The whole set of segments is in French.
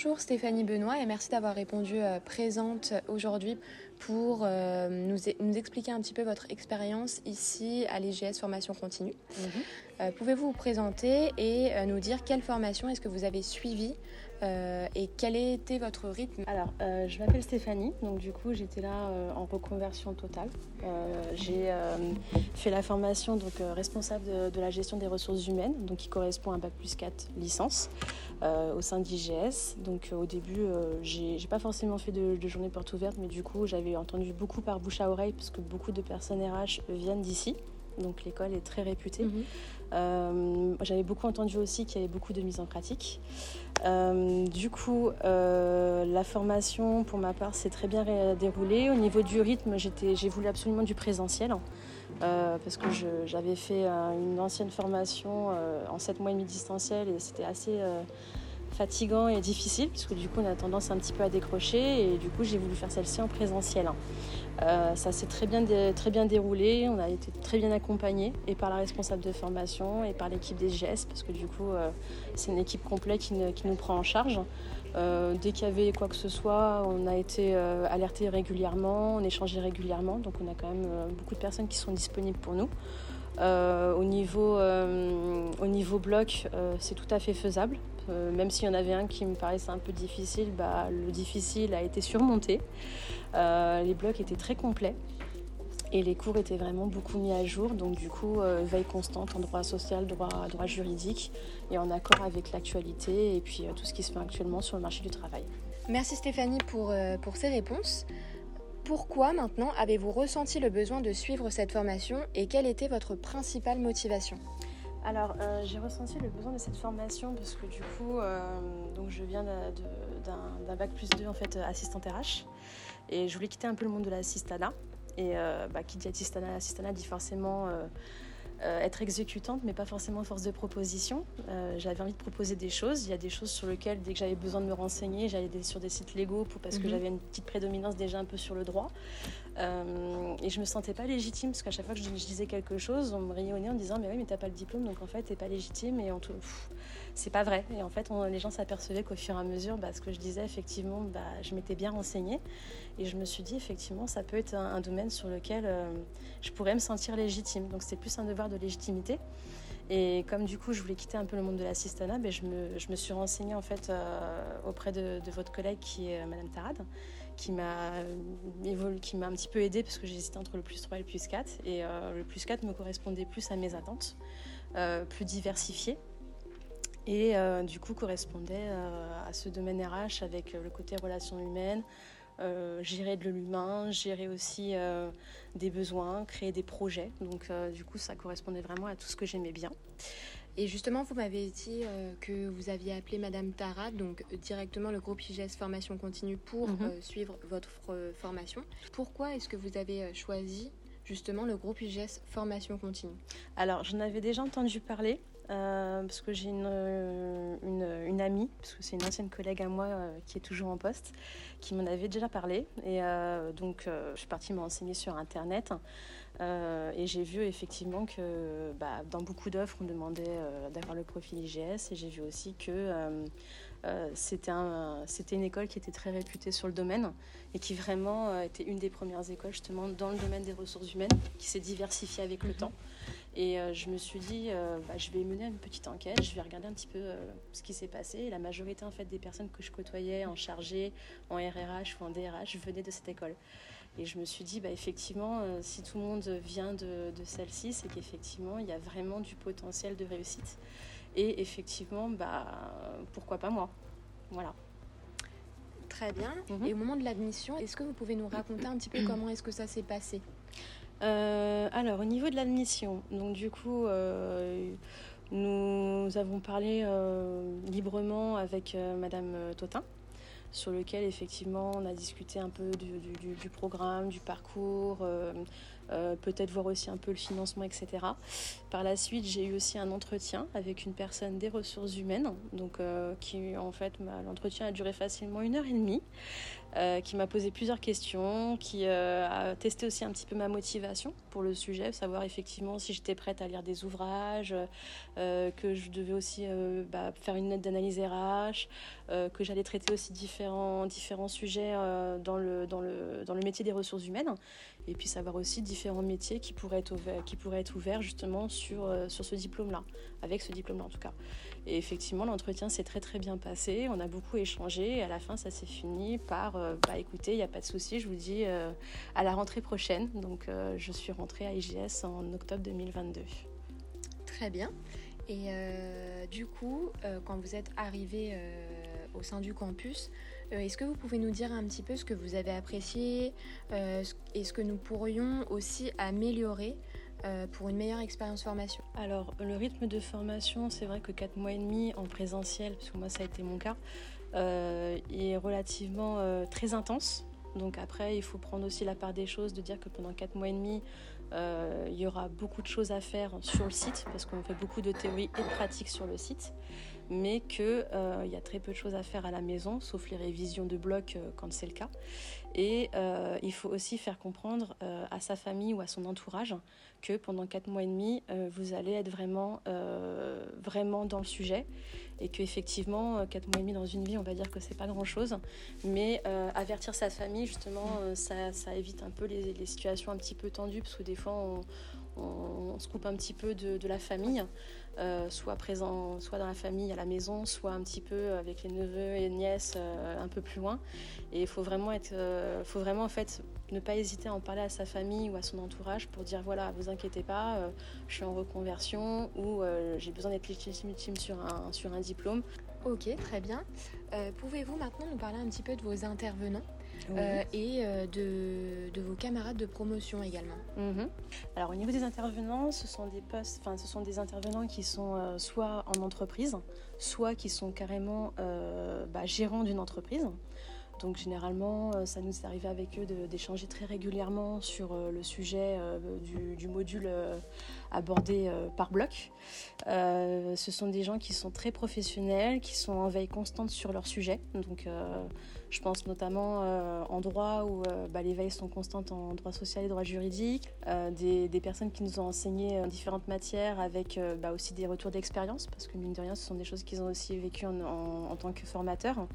Bonjour Stéphanie Benoît et merci d'avoir répondu euh, présente aujourd'hui pour euh, nous, nous, expliquer un petit peu votre expérience ici à l'IGS Formation Continue. Mhm. Euh, pouvez-vous vous présenter et nous dire quelle formation est-ce que vous avez suivie euh, et quel était votre rythme? Alors, euh, je m'appelle Stéphanie, donc du coup j'étais là euh, en reconversion totale. j'ai fait la formation donc responsable de, la gestion des ressources humaines, donc qui correspond à un bac plus 4 licence au sein d'IGS. Donc au début, j'ai pas forcément fait de, de journée porte ouverte, mais du coup j'avais entendu beaucoup par bouche à oreille parce que beaucoup de personnes RH viennent d'ici donc l'école est très réputée. Mhm. Euh, j'avais beaucoup entendu aussi qu'il y avait beaucoup de mise en pratique. Euh, du coup, euh, la formation, pour ma part, s'est très bien déroulée. Au niveau du rythme, j'ai voulu absolument du présentiel. parce que j'avais fait une ancienne formation en 7 mois et demi distanciel et c'était assez fatigant et difficile, puisque du coup on a tendance un petit peu à décrocher, et du coup j'ai voulu faire celle-ci en présentiel. Euh, ça s'est très bien, très bien déroulé, on a été très bien accompagnés, et par la responsable de formation, et par l'équipe des GS, parce que du coup euh, c'est une équipe complète qui, nous prend en charge. Euh, dès qu'il y avait quoi que ce soit, on a été alerté régulièrement, on échangeait régulièrement, donc on a quand même beaucoup de personnes qui sont disponibles pour nous. au, niveau, au niveau bloc, c'est tout à fait faisable. Euh, même s'il y en avait un qui me paraissait un peu difficile, bah, le difficile a été surmonté. Euh, les blocs étaient très complets. Et les cours étaient vraiment beaucoup mis à jour, donc du coup, euh, veille constante en droit social, droit, juridique, et en accord avec l'actualité et puis tout ce qui se fait actuellement sur le marché du travail. Merci Stéphanie pour ces réponses. Pourquoi maintenant avez-vous ressenti le besoin de suivre cette formation et quelle était votre principale motivation? Alors, euh, j'ai ressenti le besoin de cette formation parce que du coup, euh, donc je viens d'un bac plus 2 en fait, assistante RH et je voulais quitter un peu le monde de l'assistanat. Et euh, bah, qui dit assistante assistana dit forcément euh, être exécutante, mais pas forcément force de proposition. Euh, j'avais envie de proposer des choses. Il y a des choses sur lesquelles, dès que j'avais besoin de me renseigner, j'allais sur des sites légaux pour, parce que mhm. j'avais une petite prédominance déjà un peu sur le droit. Euh, et je me sentais pas légitime, parce qu'à chaque fois que je, disais quelque chose, on me rayonnait en disant Mais oui, mais t'as pas le diplôme, donc en fait, t'es pas légitime. Et en tout c'est pas vrai. Et en fait, les gens s'apercevaient qu'au fur et à mesure, bah, ce que je disais, effectivement, bah, je m'étais bien renseignée. Et je me suis dit, effectivement, ça peut être un, domaine sur lequel euh, je pourrais me sentir légitime. Donc, c'était plus un devoir de légitimité. Et comme du coup, je voulais quitter un peu le monde de l'assistanat, ben, je, me, suis renseignée en fait euh, auprès de, votre collègue qui est euh, Madame Tarad, qui m'a qui m'a un petit peu aidée parce que j'hésitais entre le plus 3 et le plus 4. Et le plus 4 me correspondait plus à mes attentes, plus diversifiées et euh, du coup correspondait euh, à ce domaine RH avec le côté relations humaines, euh, gérer de l'humain, gérer aussi des besoins, créer des projets. Donc du coup ça correspondait vraiment à tout ce que j'aimais bien. Et justement, vous m'avez dit que vous aviez appelé Madame Tara, donc directement le groupe IGS Formation Continue pour mhm. suivre votre formation. Pourquoi est-ce que vous avez choisi justement le groupe IGS Formation Continue? Alors, j'en avais déjà entendu parler. Euh, parce que j'ai une, une, amie, parce que c'est une ancienne collègue à moi euh, qui est toujours en poste, qui m'en avait déjà parlé. Et euh, donc, je suis partie me renseigner sur Internet. et j'ai vu effectivement que bah, dans beaucoup d'offres, on demandait d'avoir le profil IGS. Et j'ai vu aussi que c'était un, une école qui était très réputée sur le domaine et qui vraiment était une des premières écoles justement dans le domaine des ressources humaines, qui s'est diversifiée avec le mhm. temps. Et euh, je me suis dit, euh, bah, je vais mener une petite enquête, je vais regarder un petit peu euh, ce qui s'est passé. Et la majorité en fait des personnes que je côtoyais en chargé, en RRH ou en DRH venaient de cette école. Et je me suis dit, bah, effectivement, si tout le monde vient de, celle-ci, c'est qu'effectivement, il y a vraiment du potentiel de réussite. Et effectivement, bah, pourquoi pas moi Voilà. Très bien. Mhm. Et au moment de l'admission, est-ce que vous pouvez nous raconter un petit peu comment est-ce que ça s'est passé? Euh, alors, au niveau de l'admission, donc du coup, euh, nous avons parlé euh, librement avec Madame Totin, sur lequel effectivement on a discuté un peu du, programme, du parcours, peut-être voir aussi un peu le financement, etc. Par la suite, j'ai eu aussi un entretien avec une personne des ressources humaines, donc qui en fait l'entretien a duré facilement une heure et demie. Euh, qui m'a posé plusieurs questions, qui euh, a testé aussi un petit peu ma motivation pour le sujet, savoir effectivement si j'étais prête à lire des ouvrages, euh, que je devais aussi bah, faire une note d'analyse RH, que j'allais traiter aussi différents, différents sujets dans, le, dans, le, dans le métier des ressources humaines, et puis savoir aussi différents métiers qui pourraient être ouverts, qui pourraient être ouverts justement sur, sur ce diplôme-là, avec ce diplôme-là en tout cas. Et effectivement, l'entretien s'est très très bien passé. On a beaucoup échangé. Et à la fin, ça s'est fini par euh, bah écoutez, il n'y a pas de souci, je vous dis euh, à la rentrée prochaine. Donc, euh, je suis rentrée à IGS en octobre 2022. Très bien. Et du coup, quand vous êtes arrivé au sein du campus, est-ce que vous pouvez nous dire un petit peu ce que vous avez apprécié et ce que nous pourrions aussi améliorer euh, pour une meilleure expérience formation? Alors, le rythme de formation, c'est vrai que 4 mois et demi en présentiel, parce que moi ça a été mon cas, euh, est relativement euh, très intense. Donc après, il faut prendre aussi la part des choses, de dire que pendant 4 mois et demi, il y aura beaucoup de choses à faire sur le site, parce qu'on fait beaucoup de théorie et de pratique sur le site mais qu'il euh, y a très peu de choses à faire à la maison, sauf les révisions de blocs euh, quand c'est le cas. Et euh, il faut aussi faire comprendre à sa famille ou à son entourage que pendant quatre mois et demi, vous allez être vraiment, vraiment dans le sujet et qu'effectivement, quatre mois et demi dans une vie, on va dire que c'est pas grand-chose, mais avertir sa famille, justement, ça, évite un peu les, situations un petit peu tendues, parce que des fois, on, se coupe un petit peu de la famille. Euh, soit présent, soit dans la famille à la maison, soit un petit peu avec les neveux et nièces euh, un peu plus loin. Et il faut vraiment être, euh, ne pas hésiter à en parler à sa famille ou à son entourage pour dire voilà, vous inquiétez pas, je suis en reconversion ou j'ai besoin d'être légitime sur un, sur un diplôme. Ok, très bien. Pouvez-vous maintenant nous parler un petit peu de vos intervenants? Euh, et euh, de, de, vos camarades de promotion également. Mhm. Alors au niveau des intervenants, ce sont des postes, enfin ce sont des intervenants qui sont euh, soit en entreprise, soit qui sont carrément bah, gérants d'une entreprise. Donc généralement, euh, ça nous est arrivé avec eux d'échanger très régulièrement sur euh, le sujet euh, du, module abordé par bloc. ce sont des gens qui sont très professionnels, qui sont en veille constante sur leur sujet. Donc je pense notamment en droit où bah, les veilles sont constantes en droit social et droit juridique. Des, personnes qui nous ont enseigné différentes matières avec bah, aussi des retours d'expérience parce que mine de rien, ce sont des choses qu'ils ont aussi vécues en tant que formateurs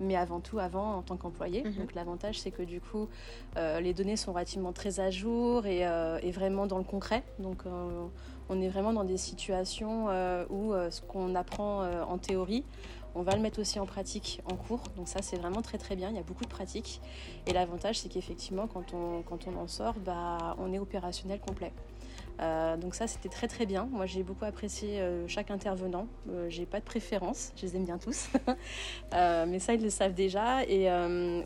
mais avant tout avant en tant qu'employé. Mhm. Donc l'avantage, c'est que du coup, euh, les données sont relativement très à jour et, euh, vraiment dans le concret. Donc euh, on est vraiment dans des situations où ce qu'on apprend en théorie, on va le mettre aussi en pratique en cours. Donc ça, c'est vraiment très très bien. Il y a beaucoup de pratique. Et l'avantage, c'est qu'effectivement, quand on, quand on en sort, bah, on est opérationnel complet. Euh, donc ça, c'était très très bien. Moi, j'ai beaucoup apprécié euh, chaque intervenant. Euh, j'ai pas de préférence, je les aime bien tous. mais ça, ils le savent déjà. Et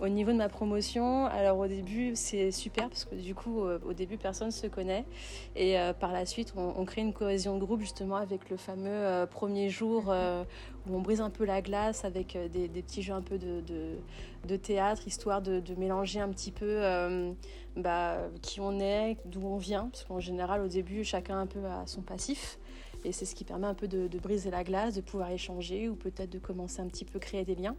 au niveau de ma promotion, alors au début, c'est super parce que du coup, au début, personne se connaît. Et par la suite, on, crée une cohésion de groupe justement avec le fameux premier jour où on brise un peu la glace avec des, petits jeux un peu de, théâtre, histoire de, mélanger un petit peu bah, qui on est, d'où on vient, parce qu'en général au début chacun un peu a son passif. Et c'est ce qui permet un peu de, briser la glace, de pouvoir échanger ou peut-être de commencer un petit peu créer des liens.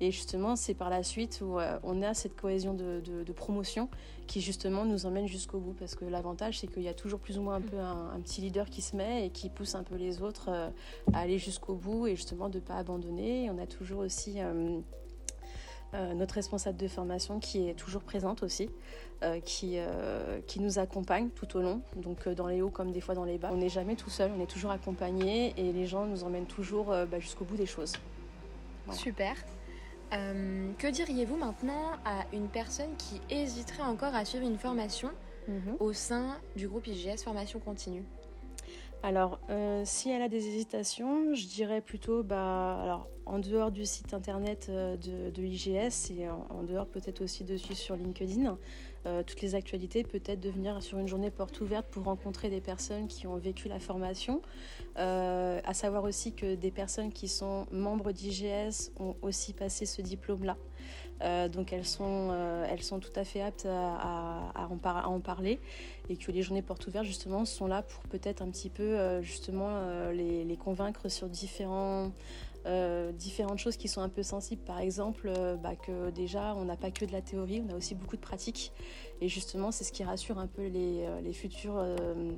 Et justement, c'est par la suite où euh, on a cette cohésion de, promotion qui justement nous emmène jusqu'au bout. Parce que l'avantage, c'est qu'il y a toujours plus ou moins un peu un, petit leader qui se met et qui pousse un peu les autres euh, à aller jusqu'au bout et justement de ne pas abandonner. Et on a toujours aussi... Euh, notre responsable de formation qui est toujours présente aussi, euh, qui, euh, qui nous accompagne tout au long, donc dans les hauts comme des fois dans les bas. On n'est jamais tout seul, on est toujours accompagné et les gens nous emmènent toujours bah, jusqu'au bout des choses. Super. que diriez-vous maintenant à une personne qui hésiterait encore à suivre une formation mhm. au sein du groupe IGS Formation Continue? Alors, si elle a des hésitations, je dirais plutôt, bah, alors, en dehors du site internet de, IGS et en, dehors peut-être aussi de suivre sur LinkedIn toutes les actualités, peut-être de venir sur une journée porte ouverte pour rencontrer des personnes qui ont vécu la formation. à savoir aussi que des personnes qui sont membres d'IGS ont aussi passé ce diplôme-là. Euh, donc elles sont, euh, tout à fait aptes à, en, parler et que les journées portes ouvertes justement sont là pour peut-être un petit peu euh, justement les, convaincre sur différents, différentes choses qui sont un peu sensibles. Par exemple, bah, que déjà on n'a pas que de la théorie, on a aussi beaucoup de pratiques et justement c'est ce qui rassure un peu les, les futurs,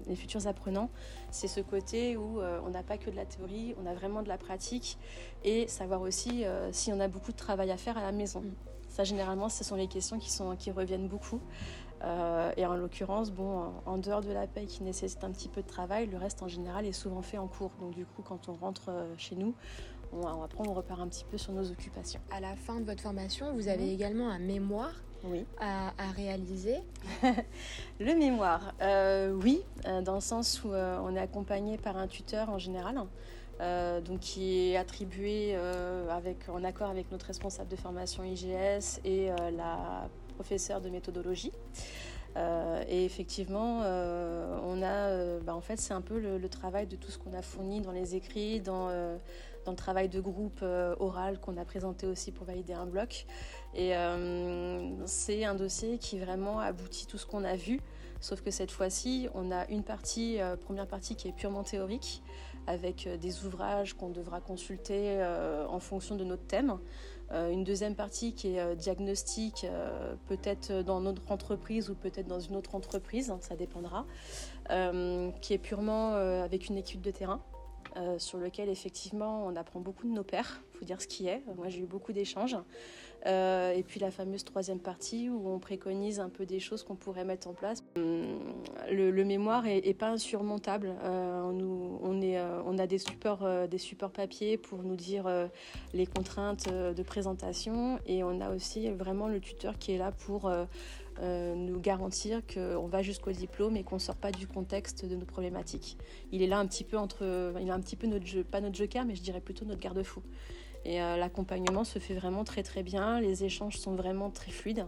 les futurs apprenants. C'est ce côté où on n'a pas que de la théorie, on a vraiment de la pratique et savoir aussi si on a beaucoup de travail à faire à la maison. Mm. Ça, généralement, ce sont les questions qui, sont, qui reviennent beaucoup. Euh, et en l'occurrence, bon, en dehors de la paie qui nécessite un petit peu de travail, le reste en général est souvent fait en cours. Donc du coup, quand on rentre euh, chez nous, on, après on repart un petit peu sur nos occupations. À la fin de votre formation, vous avez également un mémoire oui. à, réaliser Le mémoire, euh, oui, dans le sens où on est accompagné par un tuteur en général. Euh, donc qui est attribué euh, avec, en accord avec notre responsable de formation IGS et euh, la professeure de méthodologie. et effectivement, on a, bah, en fait, c'est un peu le, travail de tout ce qu'on a fourni dans les écrits, dans, dans le travail de groupe oral qu'on a présenté aussi pour valider un bloc. Et c'est un dossier qui vraiment aboutit tout ce qu'on a vu, sauf que cette fois-ci, on a une partie, première partie qui est purement théorique avec euh, des ouvrages qu'on devra consulter euh, en fonction de notre thème. Euh, une deuxième partie qui est diagnostic, peut-être dans notre entreprise ou peut-être dans une autre entreprise, hein, ça dépendra, qui est purement avec une étude de terrain. Sur lequel effectivement on apprend beaucoup de nos il faut dire ce qui est. Moi j'ai eu beaucoup d'échanges. Euh, et puis la fameuse troisième partie où on préconise un peu des choses qu'on pourrait mettre en place. Hum, le, mémoire est, pas insurmontable. Euh, on, euh, on, a des supports, des supports papier pour nous dire les contraintes de présentation et on a aussi vraiment le tuteur qui est là pour nous garantir qu'on va jusqu'au diplôme et qu'on ne sort pas du contexte de nos problématiques. Il est là un petit peu entre, il un petit peu notre jeu, pas notre joker, mais je dirais plutôt notre garde-fou. Et euh, l'accompagnement se fait vraiment très très bien, les échanges sont vraiment très fluides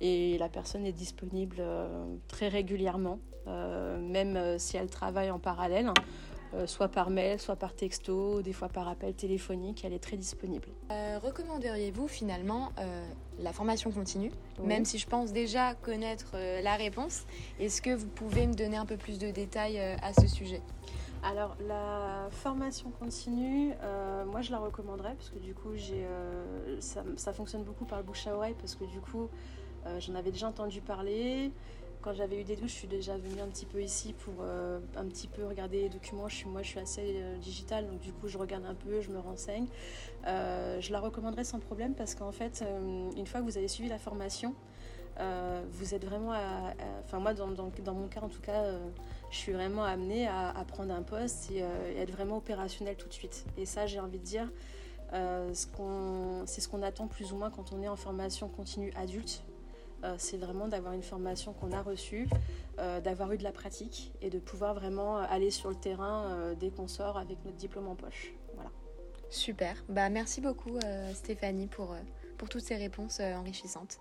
et la personne est disponible euh, très régulièrement, euh, même si elle travaille en parallèle. Soit par mail, soit par texto, des fois par appel téléphonique, elle est très disponible. Recommanderiez-vous finalement la formation continue, même si je pense déjà connaître la réponse Est-ce que vous pouvez me donner un peu plus de détails à ce sujet? Alors la formation continue, euh, moi je la recommanderais parce que du coup euh, ça, fonctionne beaucoup par le bouche à oreille parce que du coup euh, j'en avais déjà entendu parler. Quand j'avais eu des douches, je suis déjà venue un petit peu ici pour un petit peu regarder les documents. Moi je suis assez digitale donc du coup je regarde un peu, je me renseigne. je la recommanderais sans problème parce qu'en fait une fois que vous avez suivi la formation, vous êtes vraiment à, enfin moi dans, mon cas en tout cas je suis vraiment amenée à, prendre un poste euh, et, être vraiment opérationnelle tout de suite. Et ça, j'ai envie de dire, euh, c'est ce qu'on attend plus ou moins quand on est en formation continue adulte. Euh, c'est vraiment d'avoir une formation qu'on a reçue, d'avoir eu de la pratique et de pouvoir vraiment aller sur le terrain dès qu'on sort avec notre diplôme en poche. Voilà. Super. Bah, merci beaucoup Stéphanie pour, pour toutes ces réponses enrichissantes.